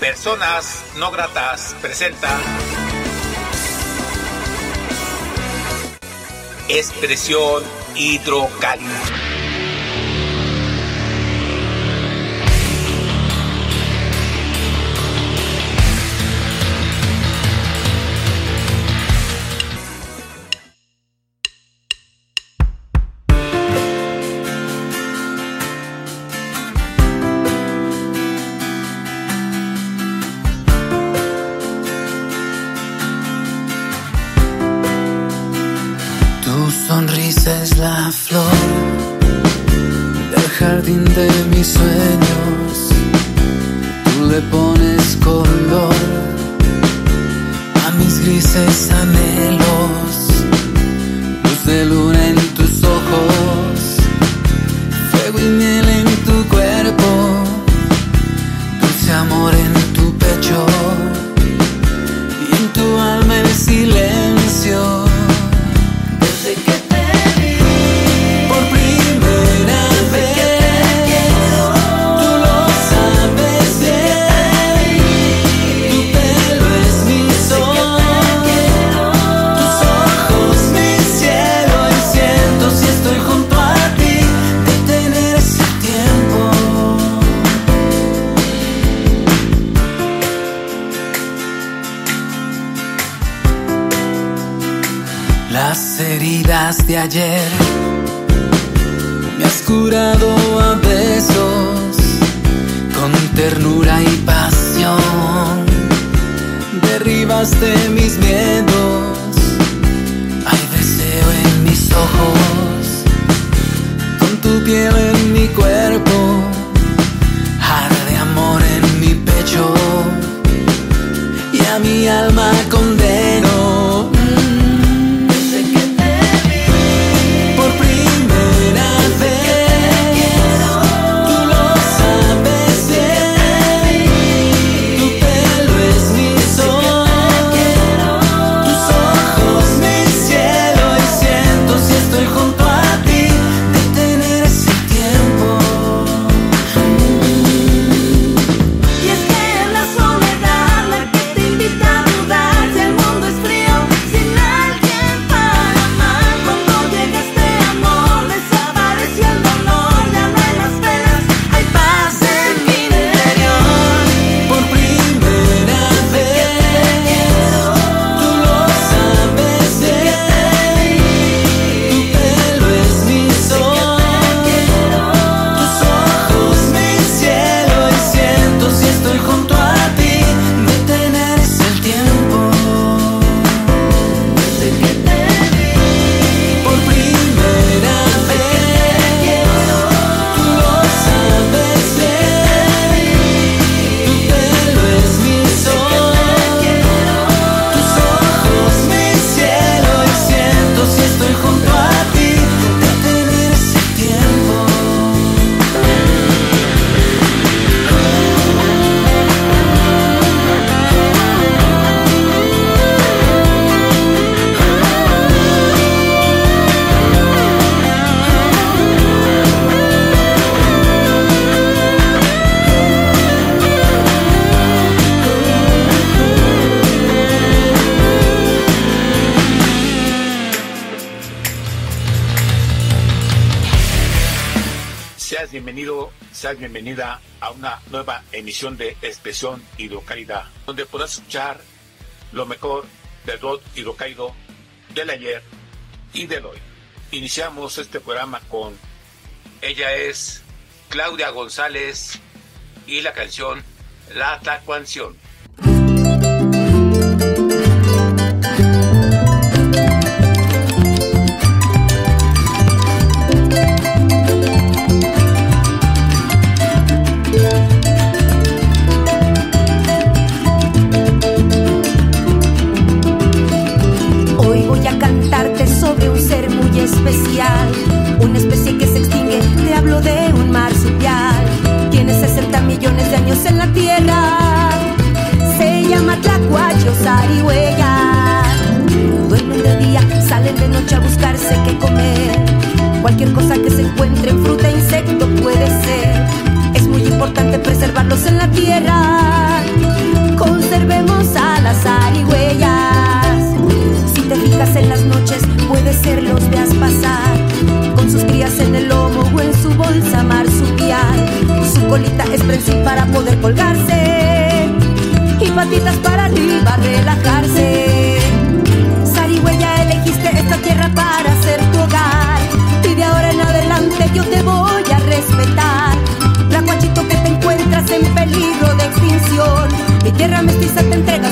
Personas no gratas presenta expresión hidrocálida. Bienvenida a una nueva emisión de Expresión Hidrocálida, donde podrás escuchar lo mejor del rock hidrocálido del ayer y del hoy. Iniciamos este programa con ella es Claudia González y la canción La Tacuanción. millones de años en la tierra. Se llama Tlacuacho Sarigüeya. Duermen de día, salen de noche a buscarse qué comer. Cualquier cosa que se encuentre, fruta, insecto puede ser. Es muy importante preservarlos en la tierra. Conservemos a las zarigüeyas. Si te fijas en las noches, puede ser los veas pasar. Con sus crías en el lomo o en su bolsa marsupial colita es prensil para poder colgarse y patitas para arriba relajarse. Sarigüeya, elegiste esta tierra para ser tu hogar y de ahora en adelante yo te voy a respetar. La guachito que te encuentras en peligro de extinción, mi tierra mestiza te entrega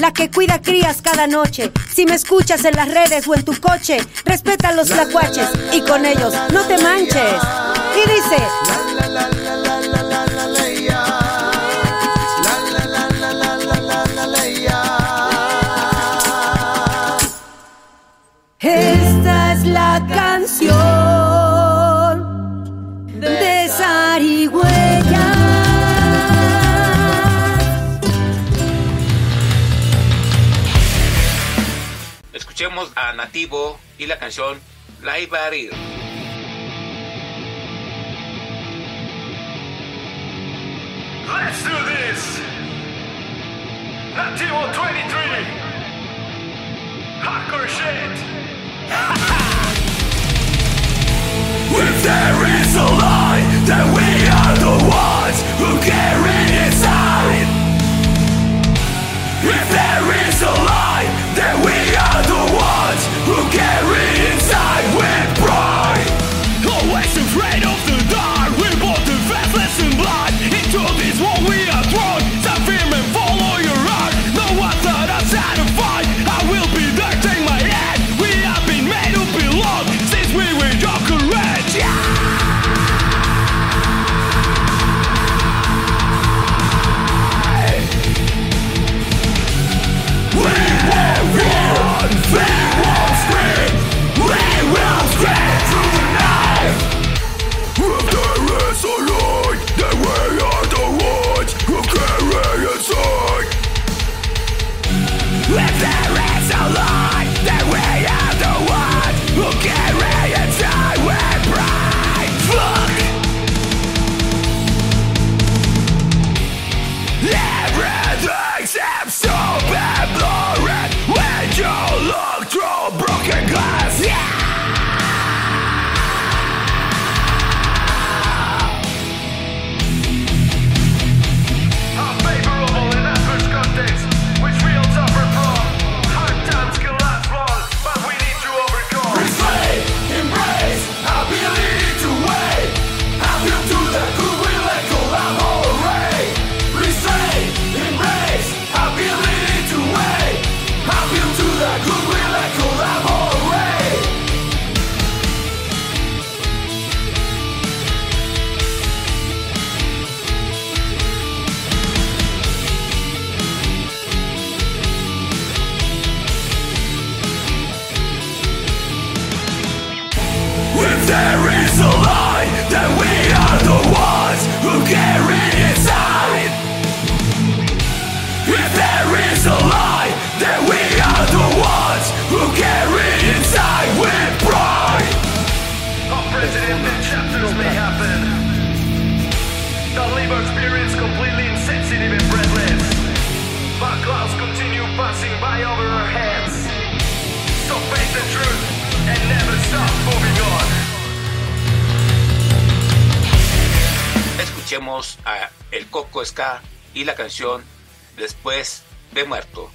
la que cuida crías cada noche. Si me escuchas en las redes o en tu coche, respeta a los la, y con ellos no te manches. Y dice... alternativo y la canción Library. Let's do this! Nativo 23! Hardcore shit! if there is a lie, then we are the ones who carry it! There is a lie that we are the ones who carry inside. If there is a lie that we are the ones who carry inside with pride Unprecedented chapters may happen. That leave our completely insensitive and breathless. But clouds continue passing by over our heads. So face the truth and never stop moving on. Escuchemos a El Coco Ska y la canción Después de Muerto.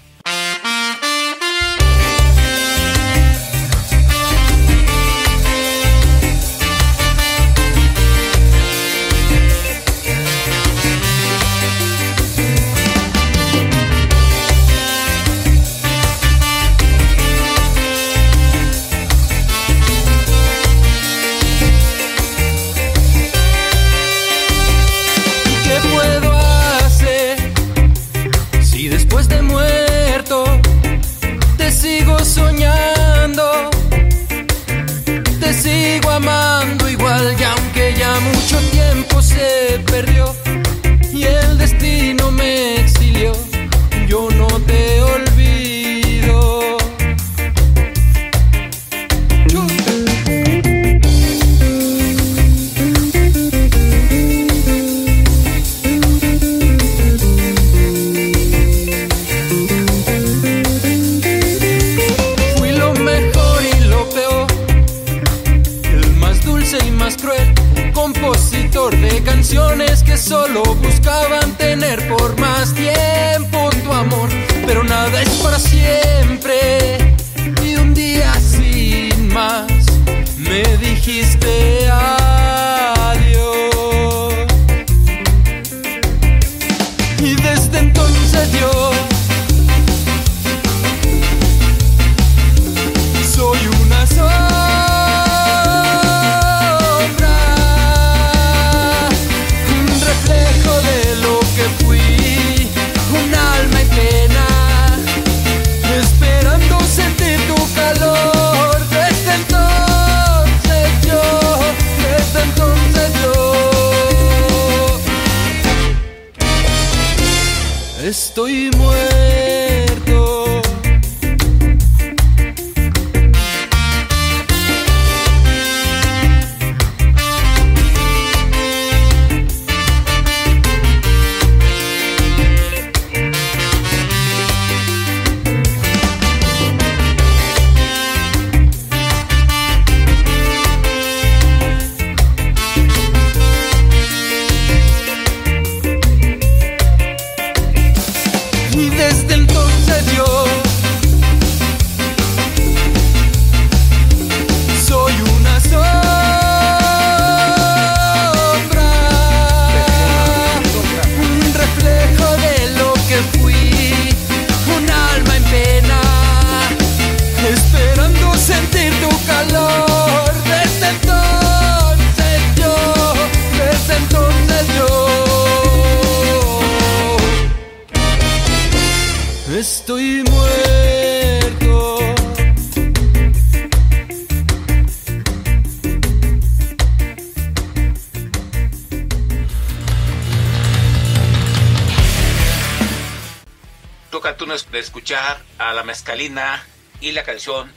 de escuchar a la mezcalina y la canción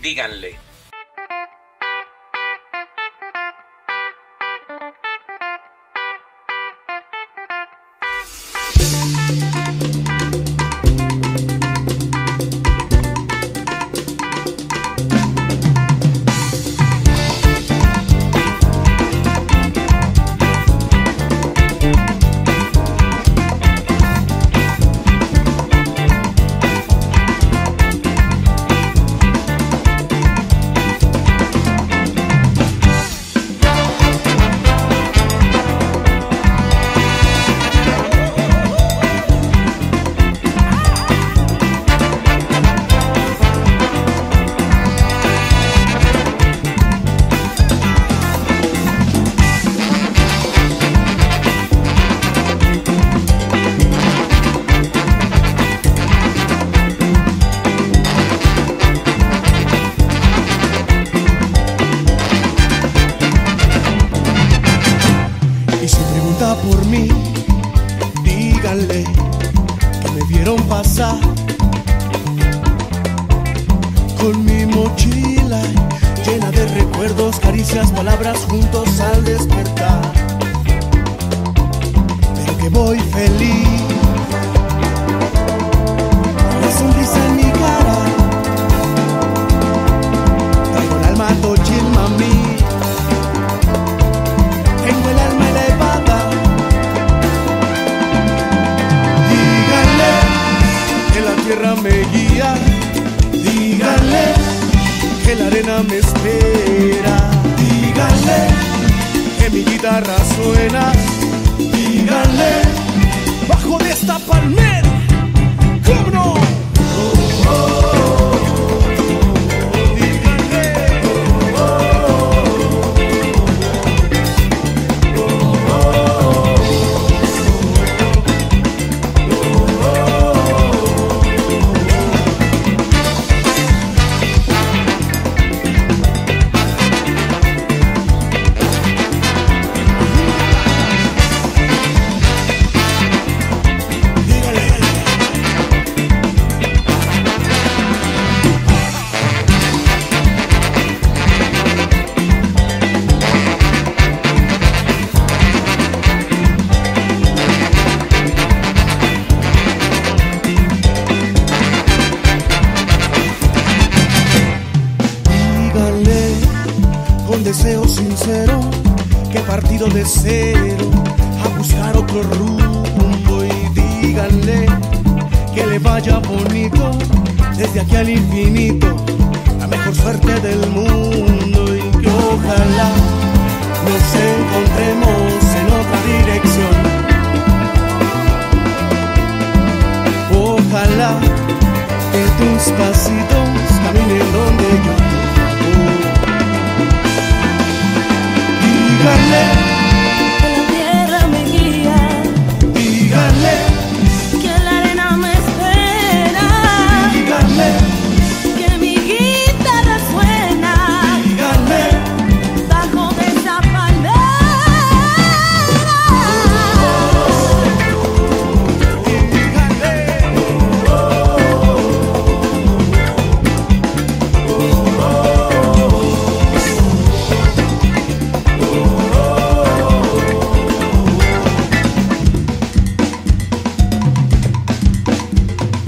Díganle.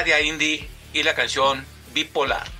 Área Indie y la canción Bipolar.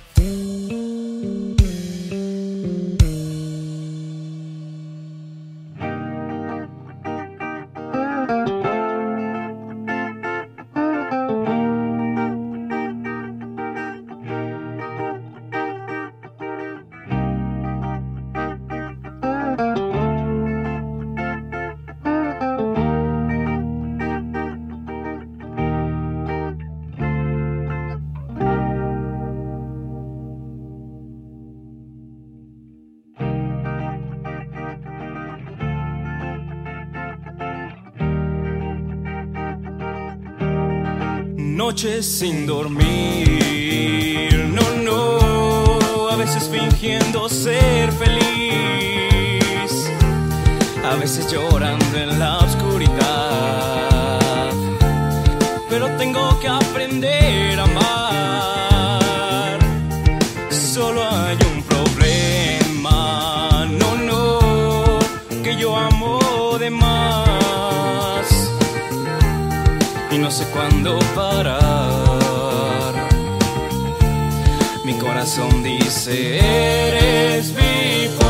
noches sin dormir. No, no, a veces fingiendo ser feliz, a veces llorando Eres mi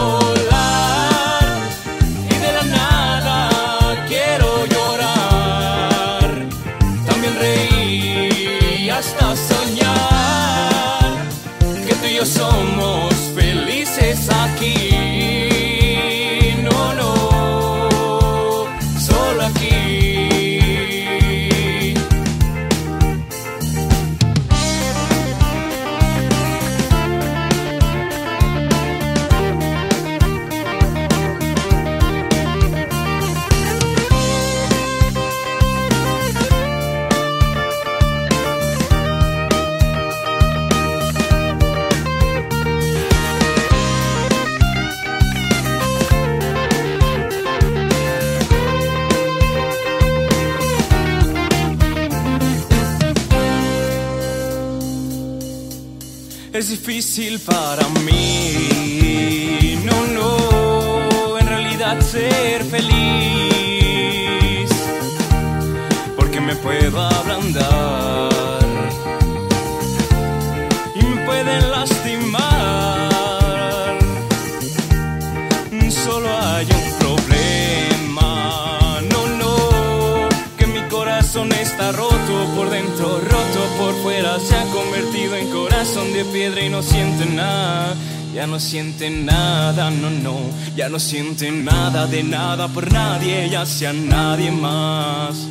Ya no siente nada de nada por nadie y hacia nadie más.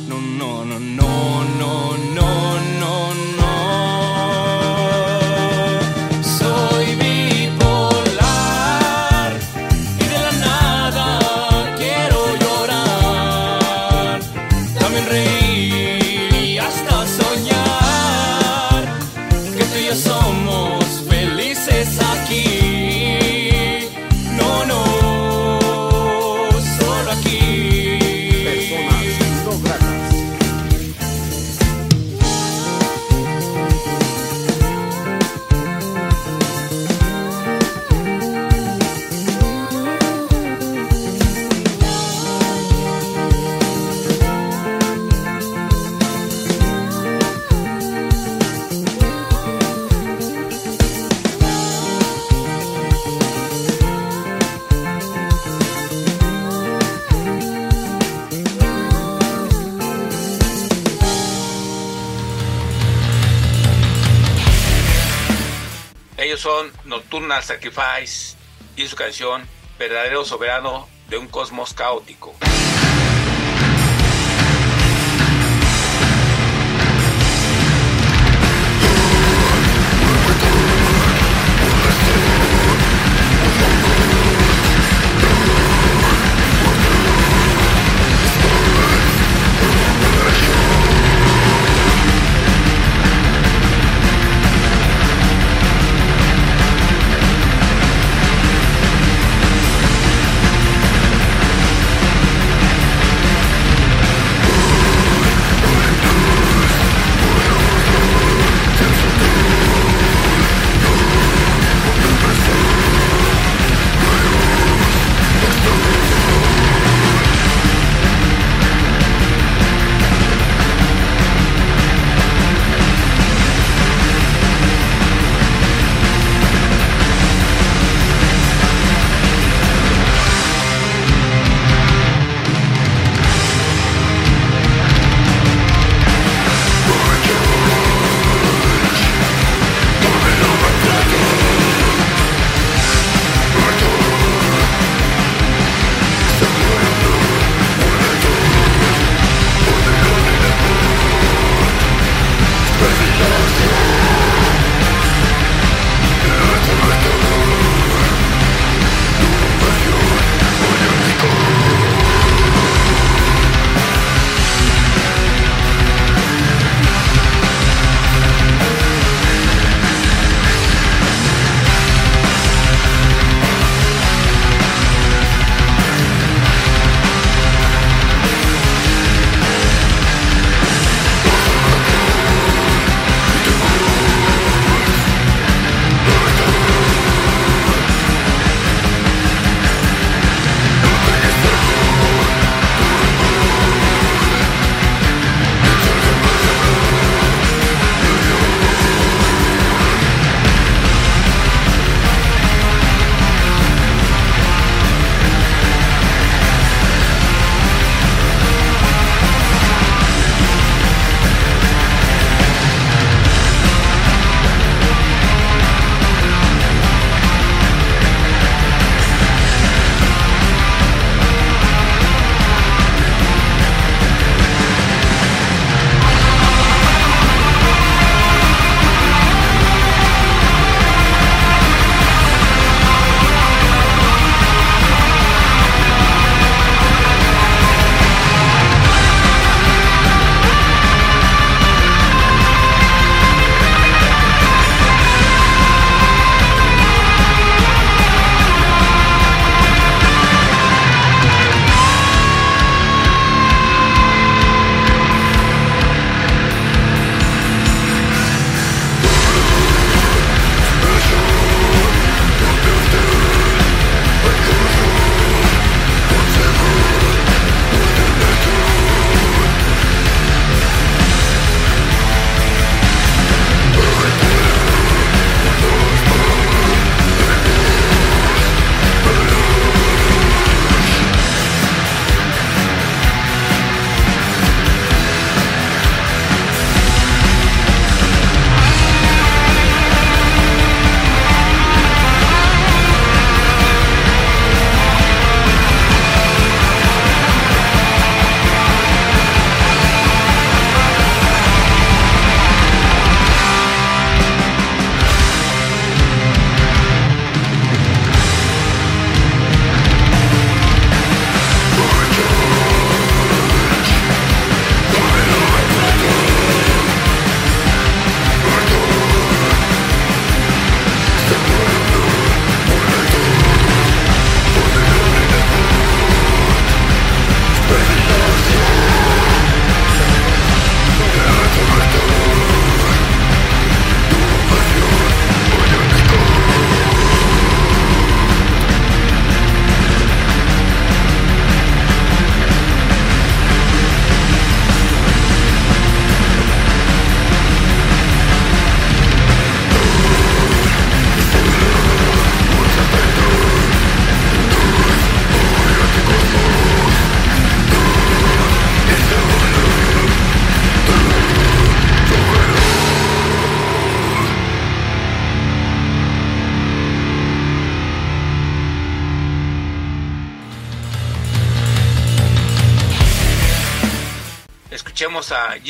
son Nocturnal Sacrifice y su canción Verdadero Soberano de un Cosmos Caótico.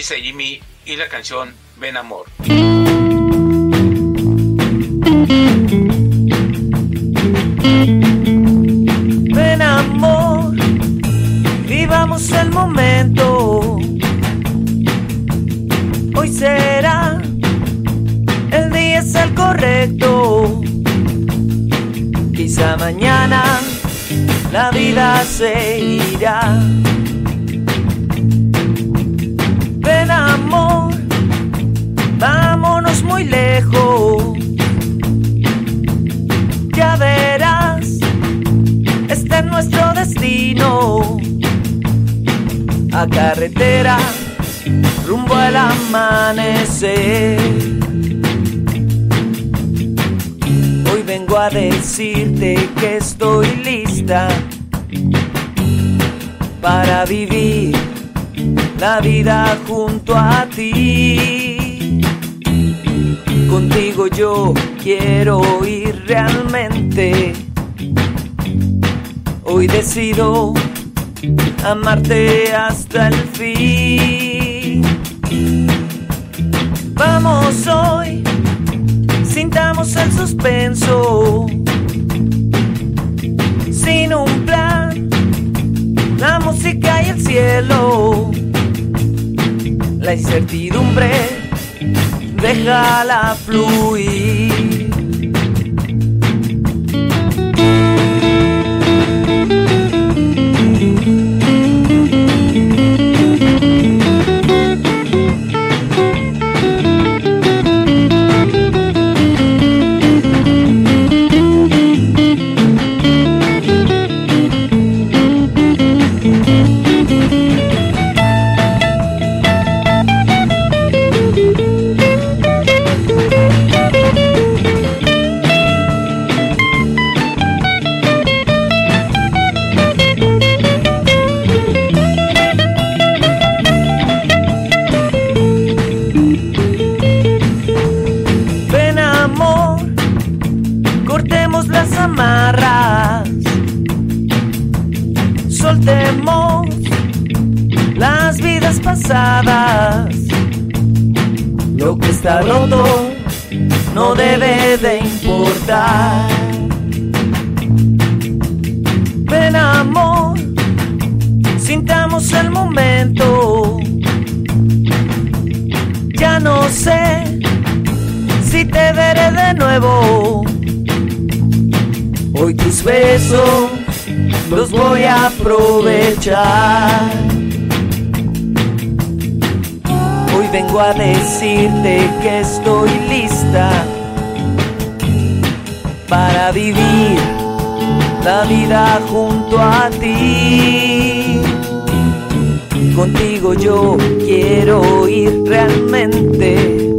Gisa Jimmy y la canción Ven Amor. Ven amor, vivamos el momento. Hoy será, el día es el correcto. Quizá mañana la vida se irá. Vámonos muy lejos. Ya verás, este es nuestro destino. A carretera, rumbo al amanecer. Hoy vengo a decirte que estoy lista para vivir la vida junto a ti. Contigo yo quiero ir realmente. Hoy decido amarte hasta el fin. Vamos hoy, sintamos el suspenso. Sin un plan, la música y el cielo. La incertidumbre, déjala fluir. No debe de importar. Ven amor, sintamos el momento. Ya no sé si te veré de nuevo. Hoy tus besos los voy a aprovechar. Vengo a decirte que estoy lista para vivir la vida junto a ti. Contigo yo quiero ir realmente.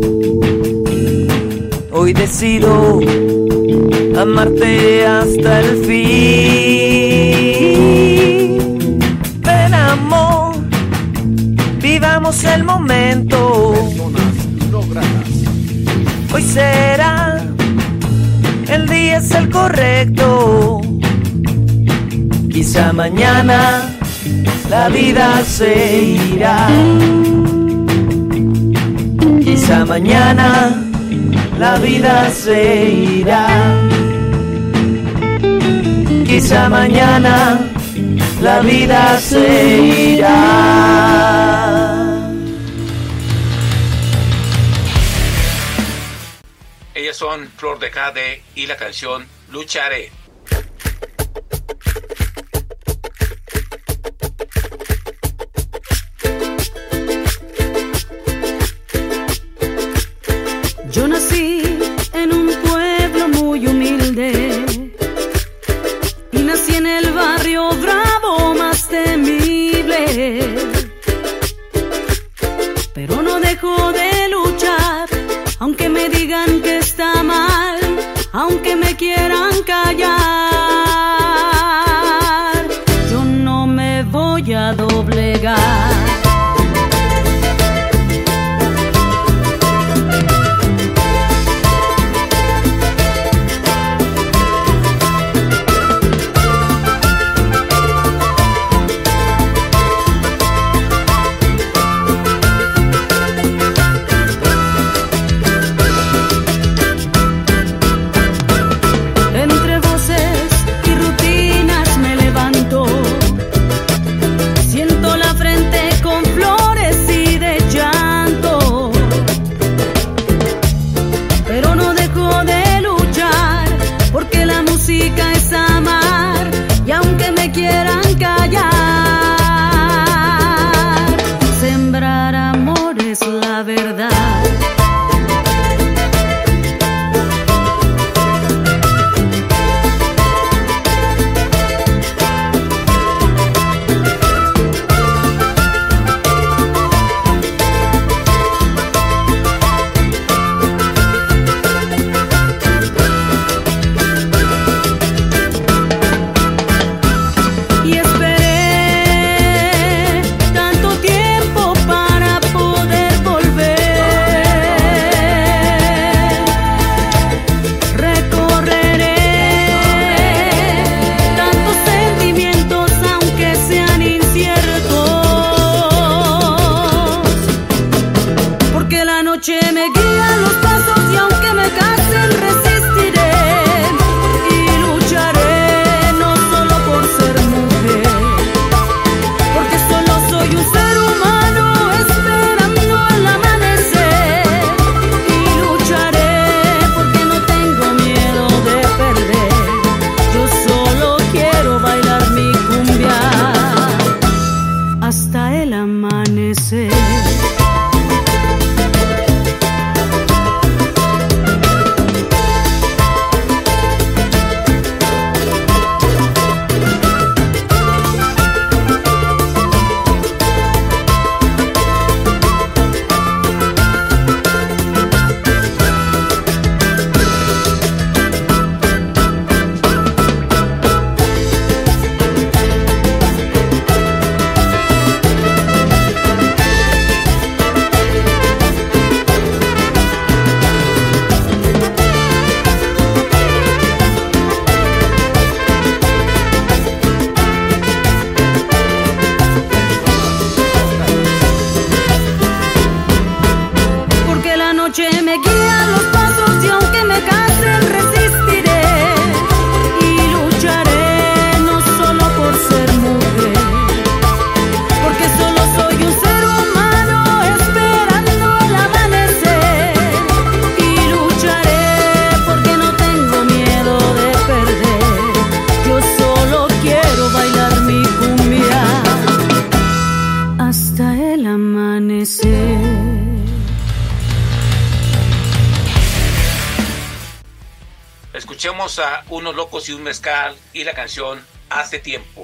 Hoy decido amarte hasta el fin. El momento. Hoy será, el día es el correcto. Quizá mañana la vida se irá. Quizá mañana la vida se irá. Quizá mañana la vida se irá. Son Flor de Jade y la canción Lucharé. Yo nací noche me. y un mezcal y la canción Hace tiempo.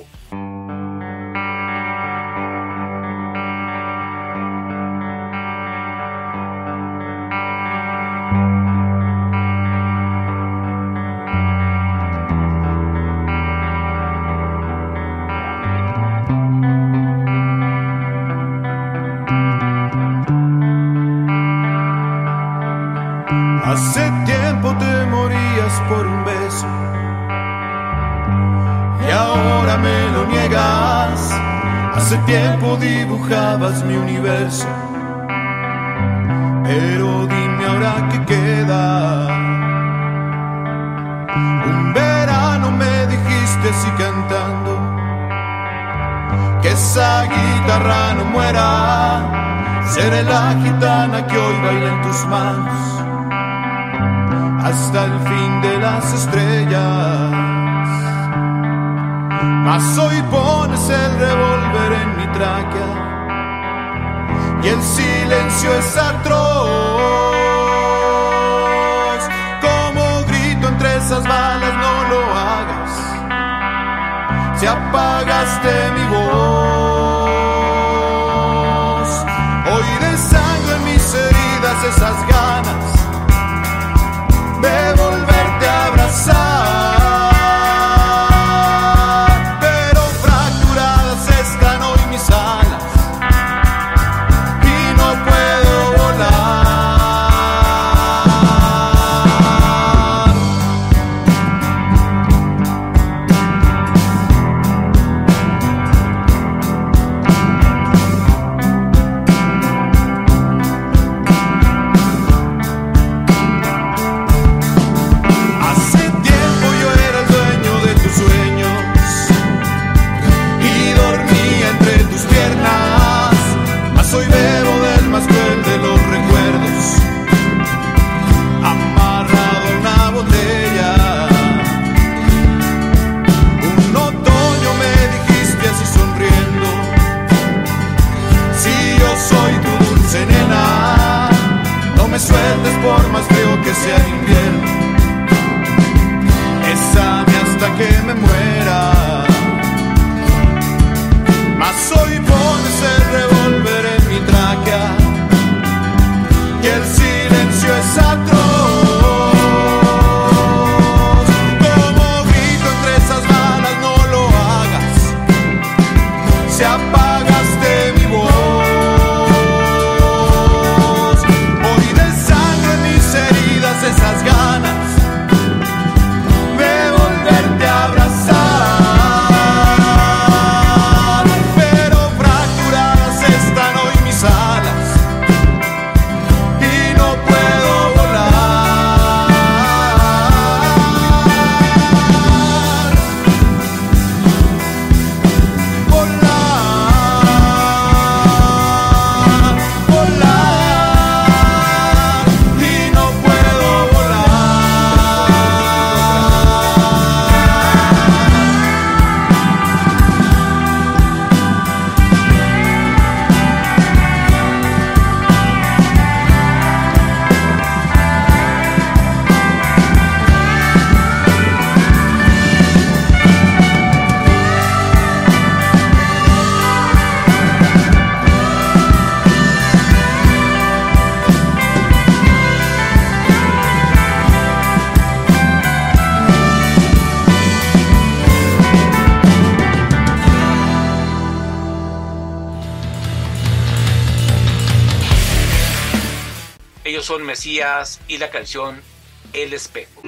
son Mesías y la canción El Espejo.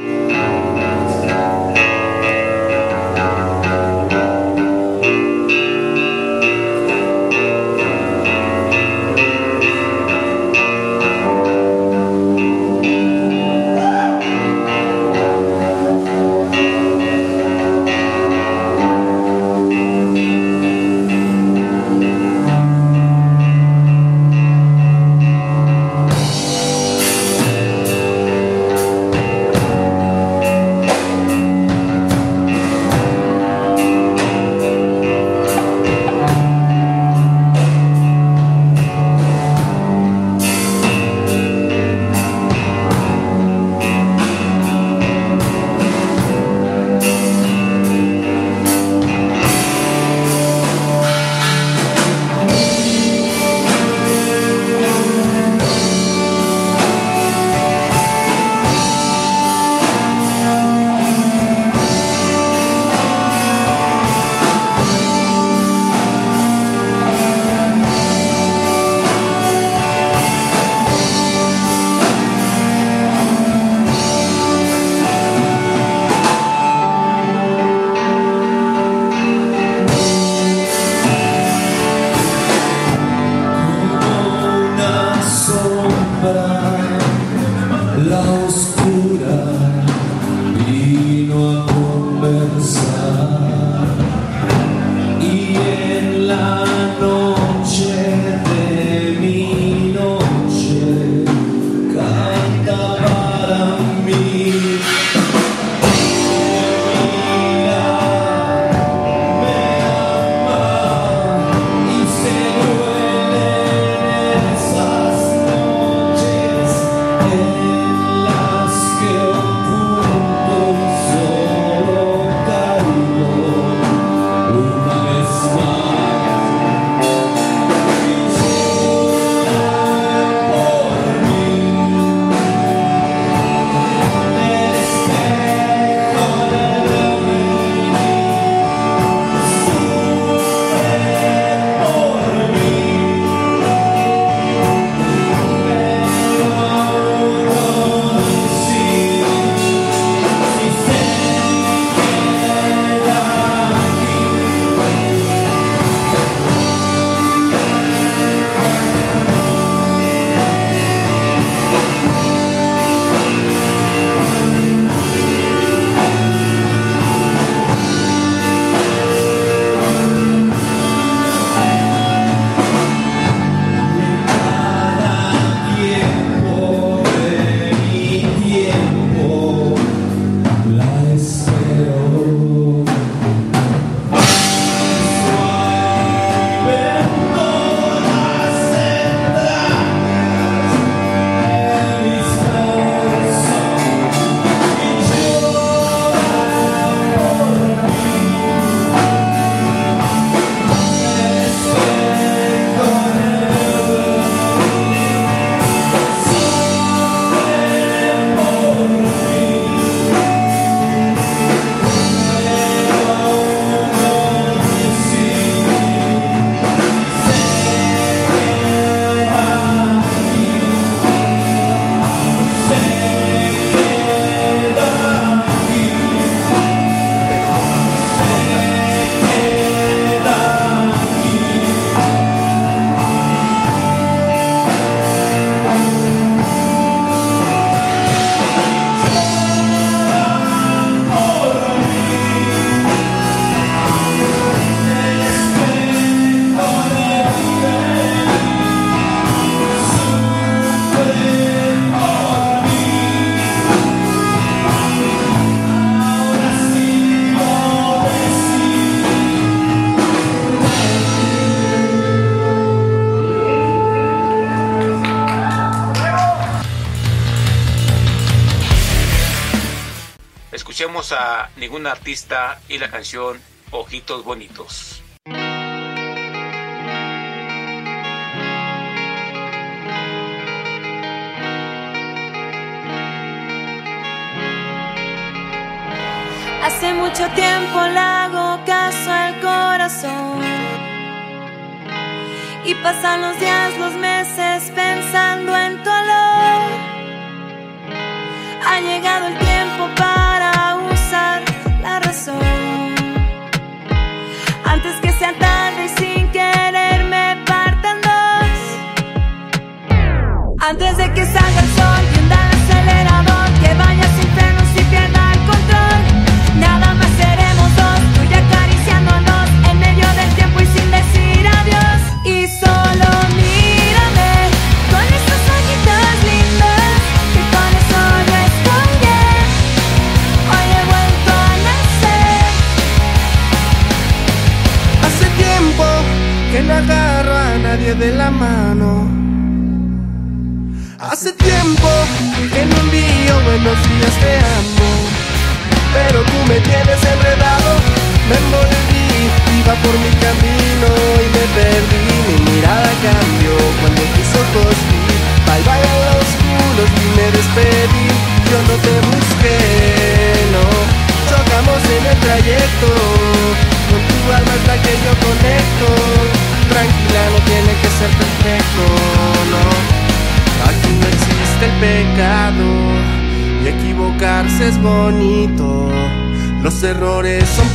A ningún artista y la canción Ojitos Bonitos. Hace mucho tiempo le hago caso al corazón. Y pasan los días, los meses pensando en tu olor. Ha llegado el tiempo. antes de que salga. buenos días te amo. es bonito, los errores son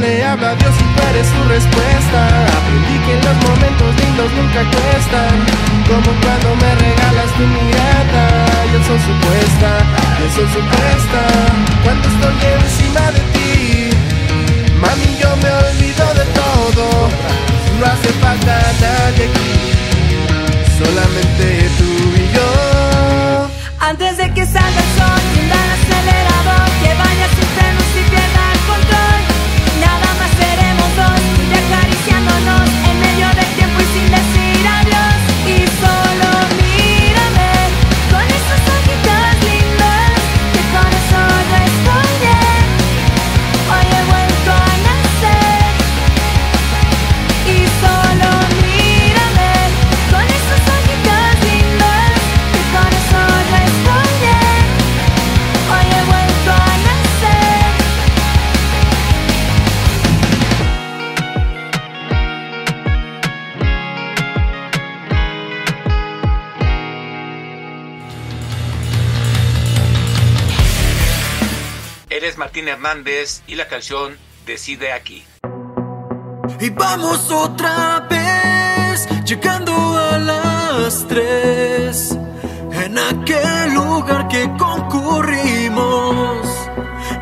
le habla a Dios y pare su respuesta. Aprendí que los momentos lindos nunca cuestan, como cuando me regalas tu mirada. Yo el sol supuesta, yo el sol supuesta, cuando estoy encima de ti. Mami, yo me olvido de todo, no hace falta nadie aquí, solamente tú y yo. Antes de que salga el sol, la acelera. Hernández y la canción Decide aquí. Y vamos otra vez, llegando a las tres, en aquel lugar que concurrimos.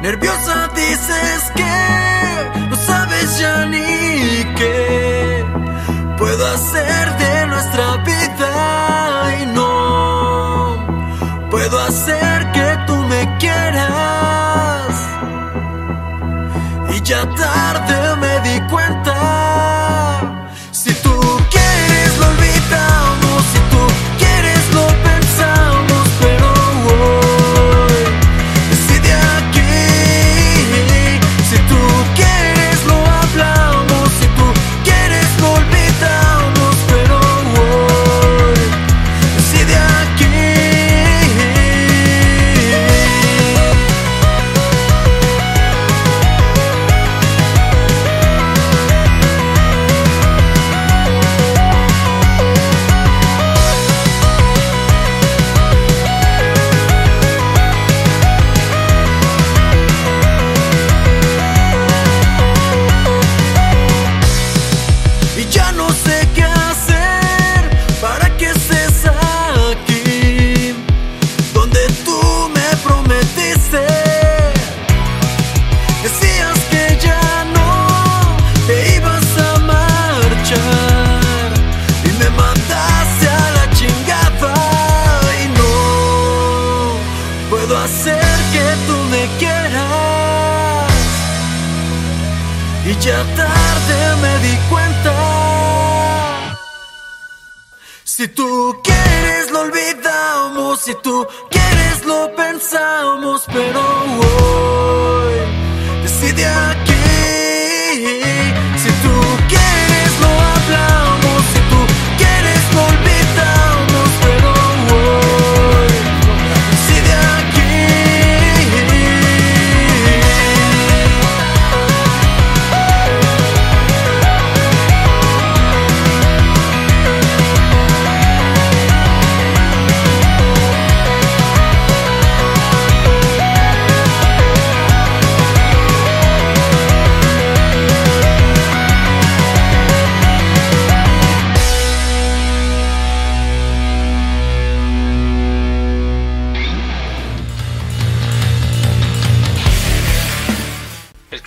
Nerviosa dices que no sabes ya ni qué puedo hacer de nuestra vida y no puedo hacer que tú me quieras. Ya tarde me di cuenta.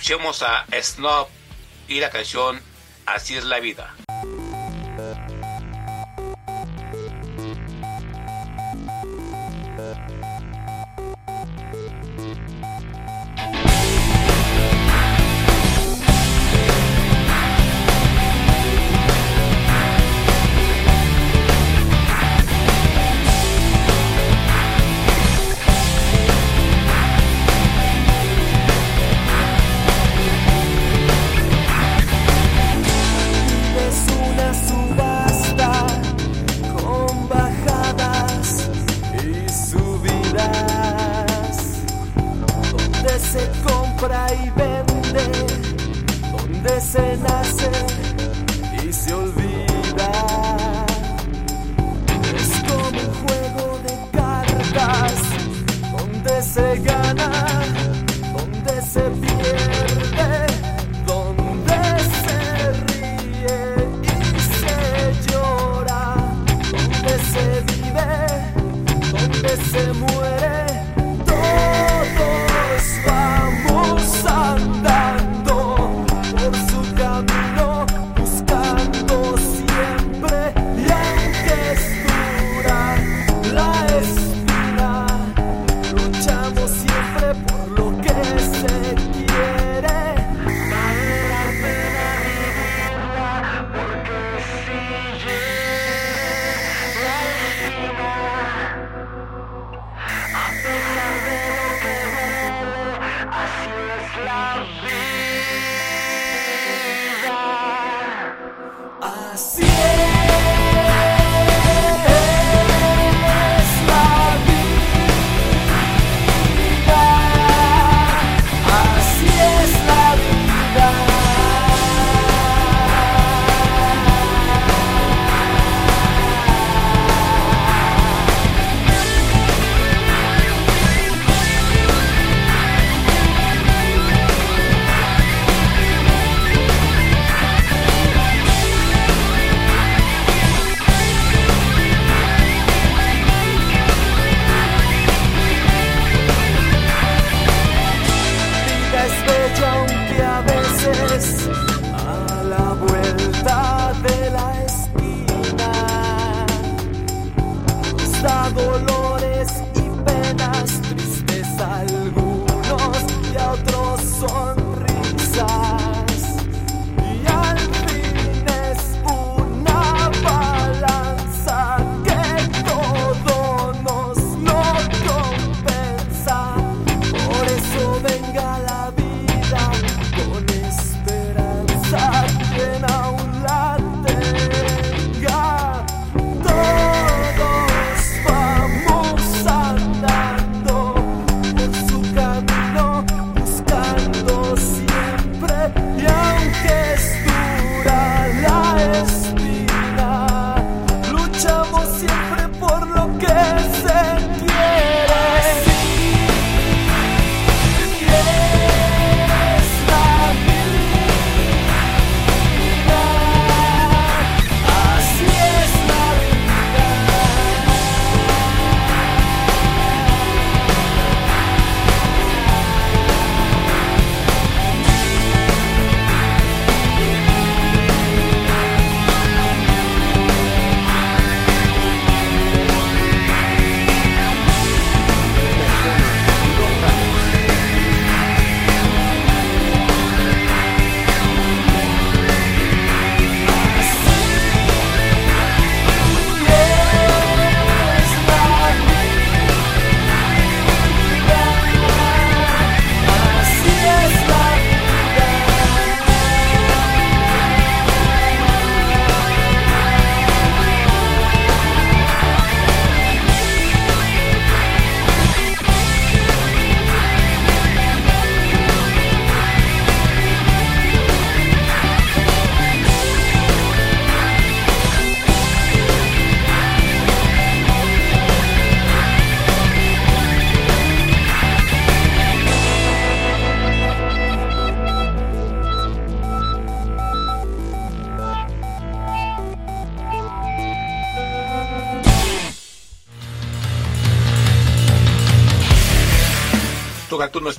Escuchemos a Snob y la canción Así es la vida.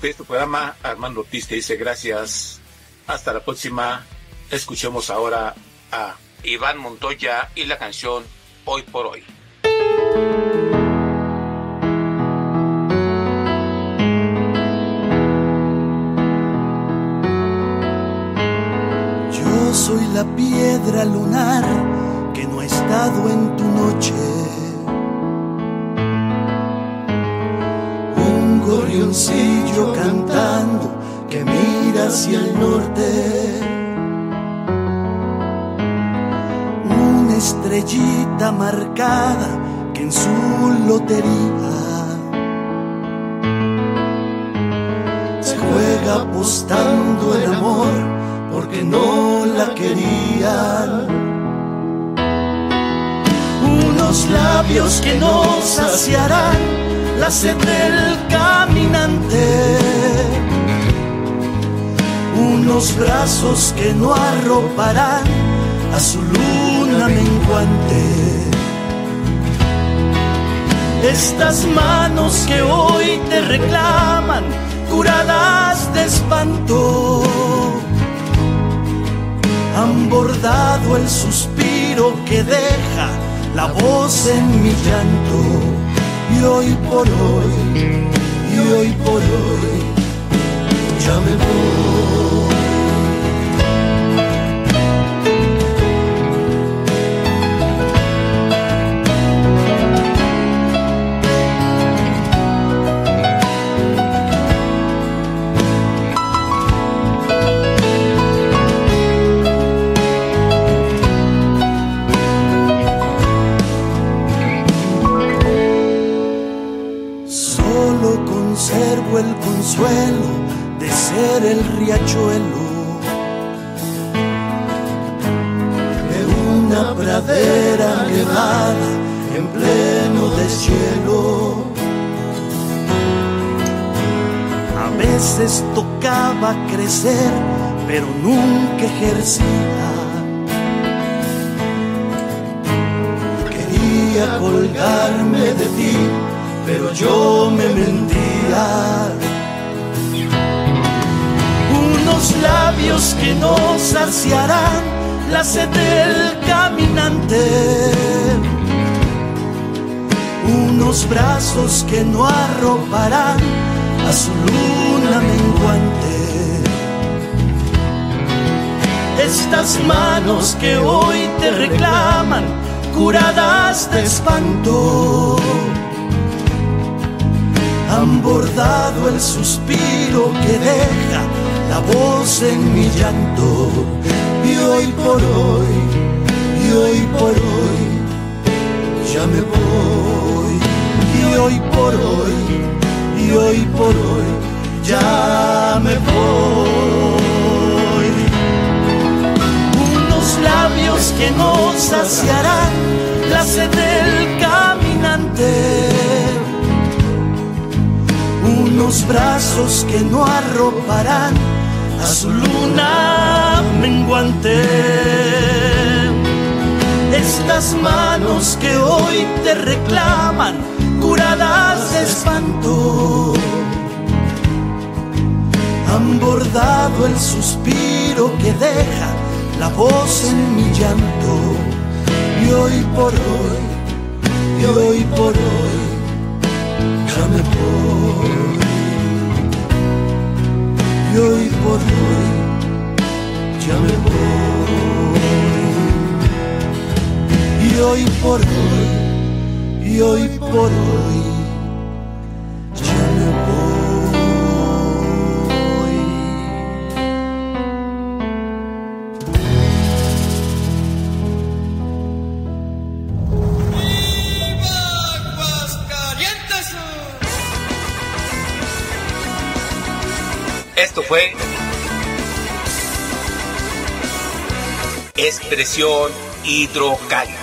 Turno de este programa, Armando Ortiz te dice gracias. Hasta la próxima. Escuchemos ahora a Iván Montoya y la canción Hoy por Hoy. Yo soy la piedra lunar que no ha estado en tu noche. Un cantando que mira hacia el norte. Una estrellita marcada que en su lotería se juega apostando el amor porque no la querían. Unos labios que no saciarán la del caminante. Unos brazos que no arroparán a su luna menguante. Estas manos que hoy te reclaman, curadas de espanto han bordado el suspiro que deja la voz en mi llanto. Y hoy por hoy, y hoy por hoy, ya me voy. Consuelo de ser el riachuelo de una pradera nevada en pleno deshielo. A veces tocaba crecer, pero nunca ejercía. Quería colgarme de ti, pero yo me mentía. Labios que no saciarán la sed del caminante. Unos brazos que no arroparán a su luna menguante. Estas manos que hoy te reclaman, curadas de espanto han bordado el suspiro que deja la voz en mi llanto. Y hoy por hoy, y hoy por hoy, ya me voy. Y hoy por hoy, y hoy por hoy, ya me voy. Unos labios que no saciarán la sed del caminante unos brazos que no arroparán a su luna menguante. Estas manos que hoy te reclaman, curadas de espanto, han bordado el suspiro que deja la voz en mi llanto. Y hoy por hoy, y hoy por hoy, ya me voy. Y hoy por hoy, ya me voy. Y hoy por hoy, y hoy por hoy, Fue Expresión Hidrocálica.